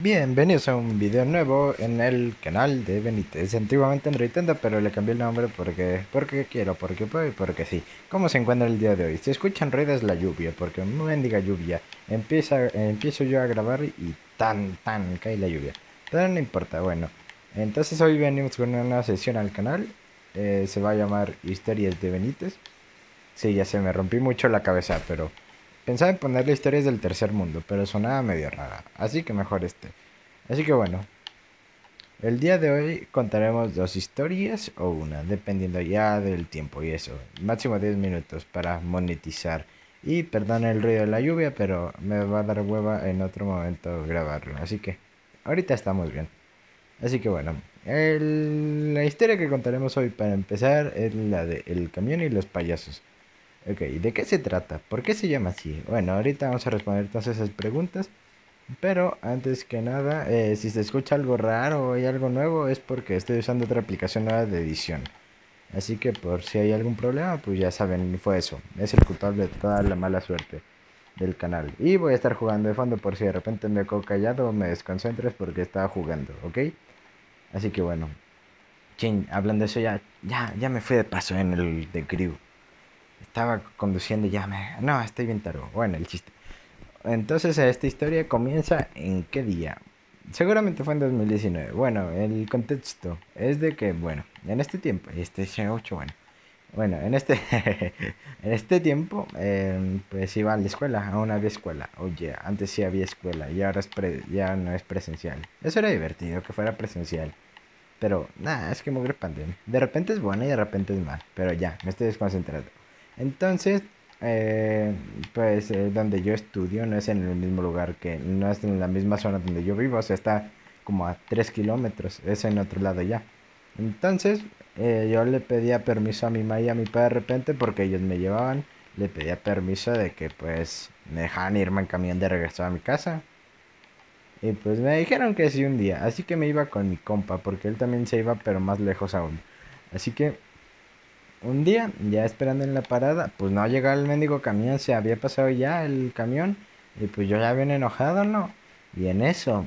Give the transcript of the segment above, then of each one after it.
Bienvenidos a un video nuevo en el canal de Benítez. Antiguamente en Nintendo, pero le cambié el nombre porque, porque quiero, porque puedo y porque sí. ¿Cómo se encuentra el día de hoy? Si escuchan ruidos la lluvia, porque no bendiga lluvia. Empieza, empiezo yo a grabar y tan, tan cae la lluvia. Pero no importa, bueno. Entonces hoy venimos con una sesión al canal. Eh, se va a llamar Historias de Benítez. Sí, ya se me rompí mucho la cabeza, pero... Pensaba en ponerle historias del tercer mundo, pero sonaba medio rara, así que mejor este. Así que bueno, el día de hoy contaremos dos historias o una, dependiendo ya del tiempo y eso. Máximo 10 minutos para monetizar. Y perdón el ruido de la lluvia, pero me va a dar hueva en otro momento grabarlo. Así que ahorita estamos bien. Así que bueno, la historia que contaremos hoy para empezar es la de El camión y los payasos. Ok, ¿de qué se trata? ¿Por qué se llama así? Bueno, ahorita vamos a responder todas esas preguntas. Pero antes que nada, eh, si se escucha algo raro o hay algo nuevo, es porque estoy usando otra aplicación nueva de edición. Así que por si hay algún problema, pues ya saben, fue eso. Es el culpable de toda la mala suerte del canal. Y voy a estar jugando de fondo por si de repente me quedo callado o me desconcentres porque estaba jugando, ¿ok? Así que bueno. Chin, hablando de eso ya, ya, ya me fui de paso en el de Crew estaba conduciendo y ya me... No, estoy bien tarde. Bueno, el chiste. Entonces esta historia comienza en qué día. Seguramente fue en 2019. Bueno, el contexto es de que, bueno, en este tiempo, este 8, bueno, bueno, en este, en este tiempo, em, pues iba a la escuela, aún había escuela. Oye, antes sí había escuela y ahora es ya no es presencial. Eso era divertido, que fuera presencial. Pero, nada, es que mugre pandemia. De repente es buena y de repente es mal. Pero ya, me estoy desconcentrado. Entonces, eh, pues eh, donde yo estudio no es en el mismo lugar que, no es en la misma zona donde yo vivo, o sea, está como a 3 kilómetros, es en otro lado ya. Entonces, eh, yo le pedía permiso a mi mamá y a mi padre de repente porque ellos me llevaban, le pedía permiso de que pues me dejaban irme en camión de regreso a mi casa. Y pues me dijeron que sí un día, así que me iba con mi compa, porque él también se iba, pero más lejos aún. Así que un día, ya esperando en la parada, pues no llegaba el mendigo camión, se había pasado ya el camión y pues yo ya bien enojado, ¿no? Y en eso,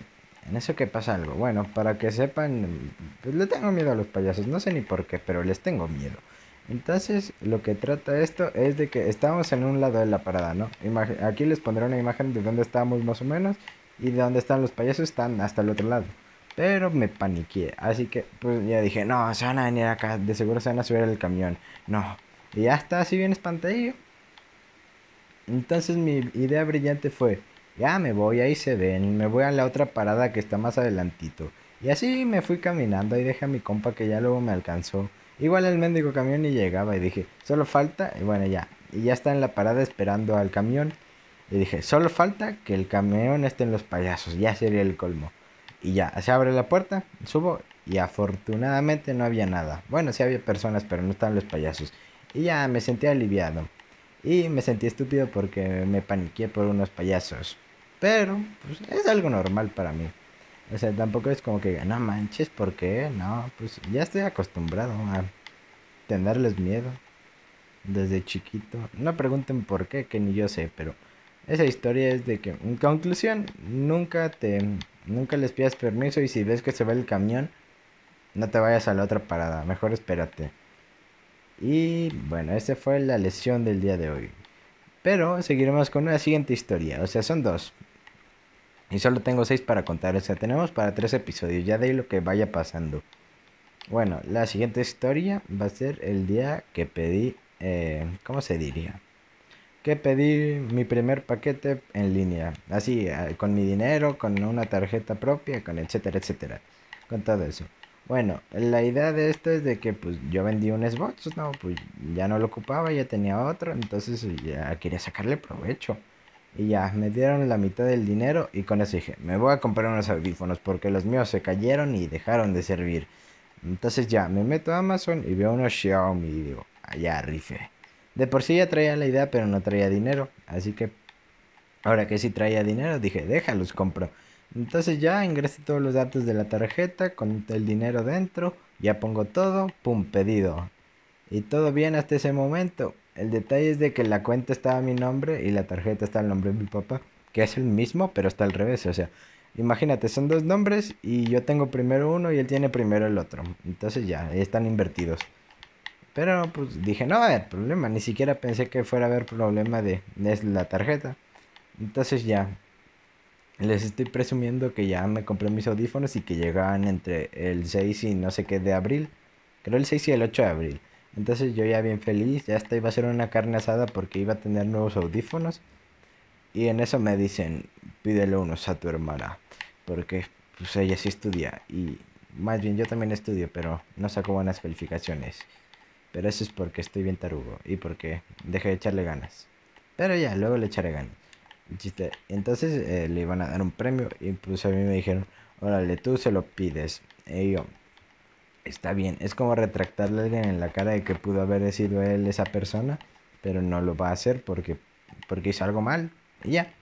en eso que pasa algo. Bueno, para que sepan, pues le tengo miedo a los payasos, no sé ni por qué, pero les tengo miedo. Entonces, lo que trata esto es de que estamos en un lado de la parada, ¿no? aquí les pondré una imagen de dónde estamos más o menos y de dónde están los payasos, están hasta el otro lado. Pero me paniqué. Así que pues ya dije, no, se van a venir acá. De seguro se van a subir al camión. No. Y ya está así bien espantadillo. Entonces mi idea brillante fue, ya me voy, ahí se ven. Me voy a la otra parada que está más adelantito. Y así me fui caminando y dejé a mi compa que ya luego me alcanzó. Igual el mendigo camión y llegaba y dije, solo falta, y bueno ya. Y ya está en la parada esperando al camión. Y dije, solo falta que el camión esté en los payasos. Ya sería el colmo. Y ya, se abre la puerta, subo y afortunadamente no había nada. Bueno, sí había personas, pero no estaban los payasos. Y ya me sentí aliviado. Y me sentí estúpido porque me paniqué por unos payasos. Pero, pues es algo normal para mí. O sea, tampoco es como que, no manches, ¿por qué? No, pues ya estoy acostumbrado a tenerles miedo desde chiquito. No pregunten por qué, que ni yo sé, pero esa historia es de que, en conclusión, nunca te Nunca les pidas permiso y si ves que se va el camión, no te vayas a la otra parada, mejor espérate. Y bueno, esa fue la lesión del día de hoy. Pero seguiremos con una siguiente historia, o sea, son dos. Y solo tengo seis para contar, o sea, tenemos para tres episodios, ya de ahí lo que vaya pasando. Bueno, la siguiente historia va a ser el día que pedí, eh, ¿cómo se diría? Que pedí mi primer paquete en línea, así, eh, con mi dinero, con una tarjeta propia, con etcétera, etcétera, con todo eso. Bueno, la idea de esto es de que pues yo vendí un Xbox, no, pues ya no lo ocupaba, ya tenía otro, entonces ya quería sacarle provecho. Y ya, me dieron la mitad del dinero y con eso dije, me voy a comprar unos audífonos porque los míos se cayeron y dejaron de servir. Entonces ya, me meto a Amazon y veo unos Xiaomi y digo, allá rife. De por sí ya traía la idea, pero no traía dinero. Así que ahora que sí traía dinero, dije, déjalos, compro. Entonces ya ingresé todos los datos de la tarjeta con el dinero dentro. Ya pongo todo, pum, pedido. Y todo bien hasta ese momento. El detalle es de que la cuenta estaba mi nombre y la tarjeta está al nombre de mi papá. Que es el mismo, pero está al revés. O sea, Imagínate, son dos nombres y yo tengo primero uno y él tiene primero el otro. Entonces ya, están invertidos. Pero pues dije, no va a haber problema. Ni siquiera pensé que fuera a haber problema de, de la tarjeta. Entonces ya, les estoy presumiendo que ya me compré mis audífonos y que llegaban entre el 6 y no sé qué de abril. Creo el 6 y el 8 de abril. Entonces yo ya bien feliz, ya hasta iba a ser una carne asada porque iba a tener nuevos audífonos. Y en eso me dicen, pídele unos a tu hermana. Porque pues ella sí estudia. Y más bien yo también estudio, pero no saco buenas calificaciones. Pero eso es porque estoy bien tarugo y porque dejé de echarle ganas. Pero ya, luego le echaré ganas. Chiste. Entonces eh, le iban a dar un premio y pues a mí me dijeron, órale, tú se lo pides. Y yo, está bien, es como retractarle a alguien en la cara de que pudo haber sido él esa persona, pero no lo va a hacer porque, porque hizo algo mal. Y ya.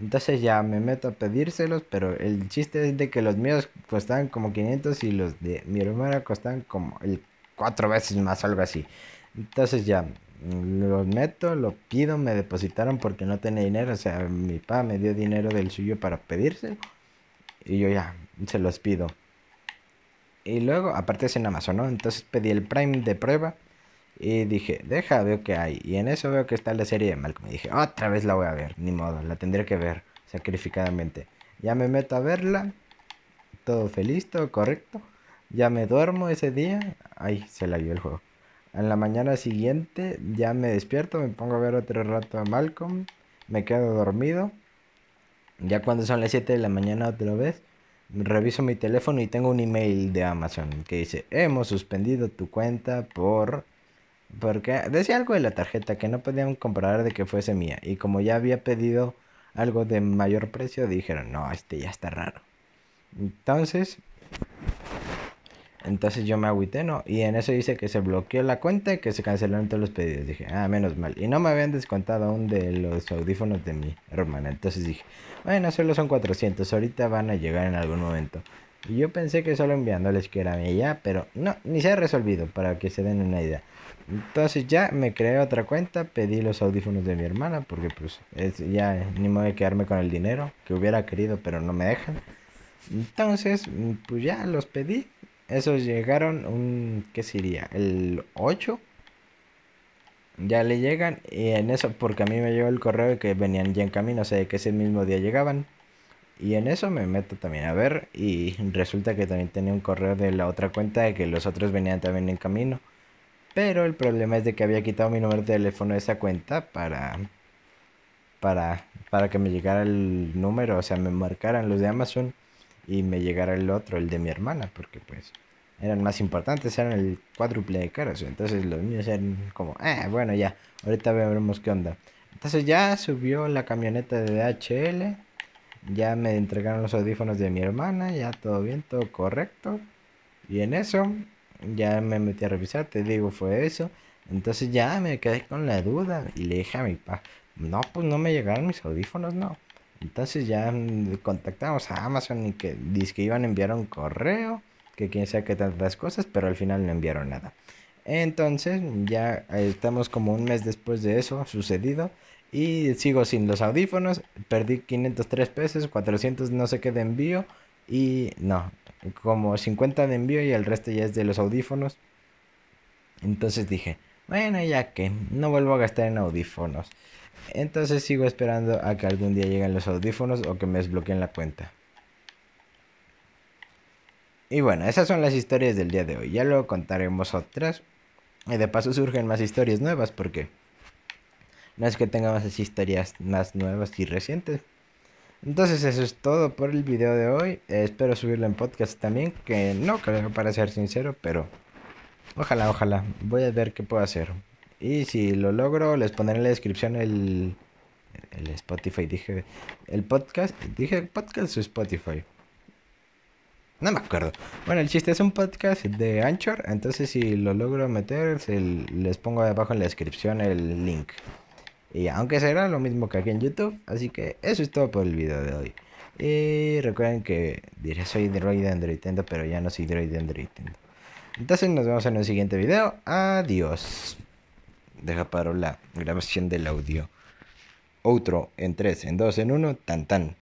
Entonces ya me meto a pedírselos, pero el chiste es de que los míos costaban como 500 y los de mi hermana costaban como el cuatro veces más, algo así. Entonces ya los meto, lo pido, me depositaron porque no tenía dinero, o sea, mi papá me dio dinero del suyo para pedirse y yo ya se los pido. Y luego, aparte es en Amazon, ¿no? Entonces pedí el Prime de prueba y dije, deja, veo que hay. Y en eso veo que está la serie de Malcolm. Y dije, otra vez la voy a ver, ni modo, la tendré que ver sacrificadamente. Ya me meto a verla, todo feliz, todo correcto. Ya me duermo ese día, ay, se la vio el juego. En la mañana siguiente ya me despierto, me pongo a ver otro rato a Malcolm, me quedo dormido. Ya cuando son las 7 de la mañana otra vez, reviso mi teléfono y tengo un email de Amazon que dice, hemos suspendido tu cuenta por... Porque decía algo de la tarjeta que no podían comprar de que fuese mía. Y como ya había pedido algo de mayor precio, dijeron, no, este ya está raro. Entonces, entonces yo me agüité, ¿no? Y en eso dice que se bloqueó la cuenta y que se cancelaron todos los pedidos. Dije, ah, menos mal. Y no me habían descontado aún de los audífonos de mi hermana. Entonces dije, bueno, solo son 400. Ahorita van a llegar en algún momento. Y yo pensé que solo enviándoles que era ya, pero no, ni se ha resolvido para que se den una idea. Entonces ya me creé otra cuenta, pedí los audífonos de mi hermana, porque pues es, ya ni me voy a quedarme con el dinero que hubiera querido, pero no me dejan. Entonces, pues ya los pedí esos llegaron un, ¿qué sería? El 8. Ya le llegan y en eso, porque a mí me llegó el correo que venían ya en camino, o sea, que ese mismo día llegaban. Y en eso me meto también a ver y resulta que también tenía un correo de la otra cuenta de que los otros venían también en camino. Pero el problema es de que había quitado mi número de teléfono de esa cuenta para para para que me llegara el número, o sea, me marcaran los de Amazon y me llegara el otro, el de mi hermana, porque pues eran más importantes, eran el cuádruple de caros. Entonces los míos eran como, eh, bueno, ya, ahorita veremos qué onda. Entonces ya subió la camioneta de DHL, ya me entregaron los audífonos de mi hermana, ya todo bien, todo correcto. Y en eso ya me metí a revisar, te digo, fue eso. Entonces ya me quedé con la duda y le dije a mi papá, no, pues no me llegaron mis audífonos, no. Entonces ya contactamos a Amazon y que dice que iban a enviar un correo, que quién sabe qué tantas cosas, pero al final no enviaron nada. Entonces ya estamos como un mes después de eso sucedido y sigo sin los audífonos, perdí 503 pesos, 400 no sé qué de envío y no, como 50 de envío y el resto ya es de los audífonos. Entonces dije, bueno, ya que no vuelvo a gastar en audífonos. Entonces sigo esperando a que algún día lleguen los audífonos o que me desbloqueen la cuenta. Y bueno, esas son las historias del día de hoy. Ya luego contaremos otras. Y de paso surgen más historias nuevas porque no es que tengamos historias más nuevas y recientes. Entonces eso es todo por el video de hoy. espero subirlo en podcast también, que no creo para ser sincero, pero ojalá, ojalá. Voy a ver qué puedo hacer. Y si lo logro, les pondré en la descripción el, el Spotify. Dije, el podcast, dije podcast o Spotify. No me acuerdo. Bueno, el chiste es un podcast de Anchor. Entonces, si lo logro meter, les pongo abajo en la descripción el link. Y aunque será lo mismo que aquí en YouTube. Así que eso es todo por el video de hoy. Y recuerden que diré soy droid Android pero ya no soy droid Android Entonces nos vemos en el siguiente video. Adiós. Deja paro la grabación del audio. Otro en 3, en 2, en 1, tan tan.